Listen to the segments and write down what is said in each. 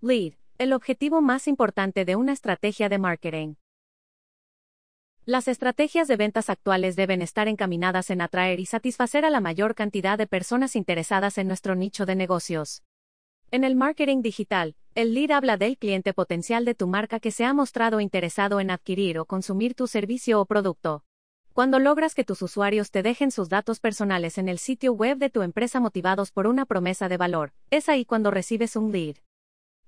Lead, el objetivo más importante de una estrategia de marketing. Las estrategias de ventas actuales deben estar encaminadas en atraer y satisfacer a la mayor cantidad de personas interesadas en nuestro nicho de negocios. En el marketing digital, el lead habla del cliente potencial de tu marca que se ha mostrado interesado en adquirir o consumir tu servicio o producto. Cuando logras que tus usuarios te dejen sus datos personales en el sitio web de tu empresa motivados por una promesa de valor, es ahí cuando recibes un lead.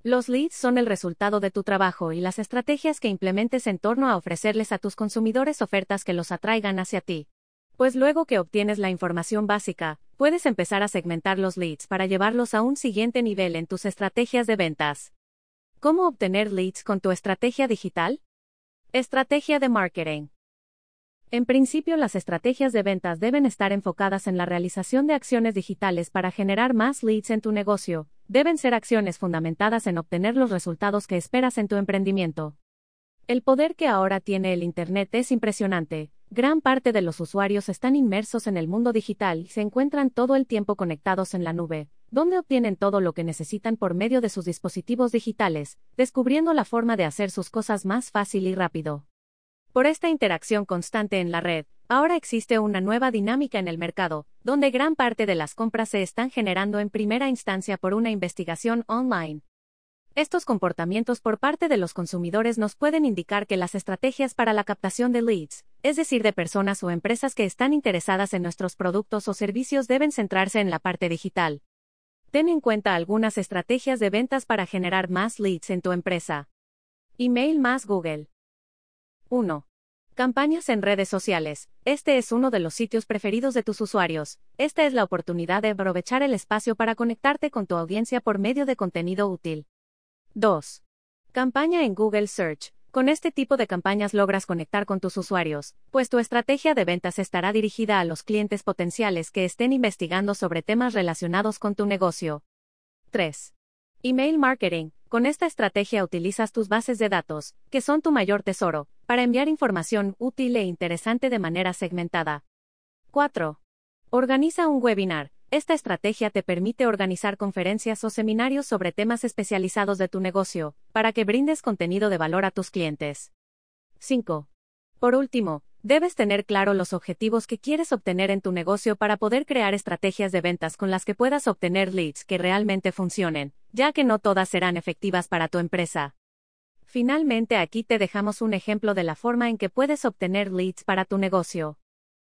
Los leads son el resultado de tu trabajo y las estrategias que implementes en torno a ofrecerles a tus consumidores ofertas que los atraigan hacia ti. Pues luego que obtienes la información básica, puedes empezar a segmentar los leads para llevarlos a un siguiente nivel en tus estrategias de ventas. ¿Cómo obtener leads con tu estrategia digital? Estrategia de marketing. En principio, las estrategias de ventas deben estar enfocadas en la realización de acciones digitales para generar más leads en tu negocio. Deben ser acciones fundamentadas en obtener los resultados que esperas en tu emprendimiento. El poder que ahora tiene el Internet es impresionante. Gran parte de los usuarios están inmersos en el mundo digital y se encuentran todo el tiempo conectados en la nube, donde obtienen todo lo que necesitan por medio de sus dispositivos digitales, descubriendo la forma de hacer sus cosas más fácil y rápido. Por esta interacción constante en la red, ahora existe una nueva dinámica en el mercado, donde gran parte de las compras se están generando en primera instancia por una investigación online. Estos comportamientos por parte de los consumidores nos pueden indicar que las estrategias para la captación de leads, es decir, de personas o empresas que están interesadas en nuestros productos o servicios, deben centrarse en la parte digital. Ten en cuenta algunas estrategias de ventas para generar más leads en tu empresa. Email más Google. 1. Campañas en redes sociales. Este es uno de los sitios preferidos de tus usuarios. Esta es la oportunidad de aprovechar el espacio para conectarte con tu audiencia por medio de contenido útil. 2. Campaña en Google Search. Con este tipo de campañas logras conectar con tus usuarios, pues tu estrategia de ventas estará dirigida a los clientes potenciales que estén investigando sobre temas relacionados con tu negocio. 3. Email marketing. Con esta estrategia utilizas tus bases de datos, que son tu mayor tesoro, para enviar información útil e interesante de manera segmentada. 4. Organiza un webinar. Esta estrategia te permite organizar conferencias o seminarios sobre temas especializados de tu negocio, para que brindes contenido de valor a tus clientes. 5. Por último, Debes tener claro los objetivos que quieres obtener en tu negocio para poder crear estrategias de ventas con las que puedas obtener leads que realmente funcionen, ya que no todas serán efectivas para tu empresa. Finalmente aquí te dejamos un ejemplo de la forma en que puedes obtener leads para tu negocio.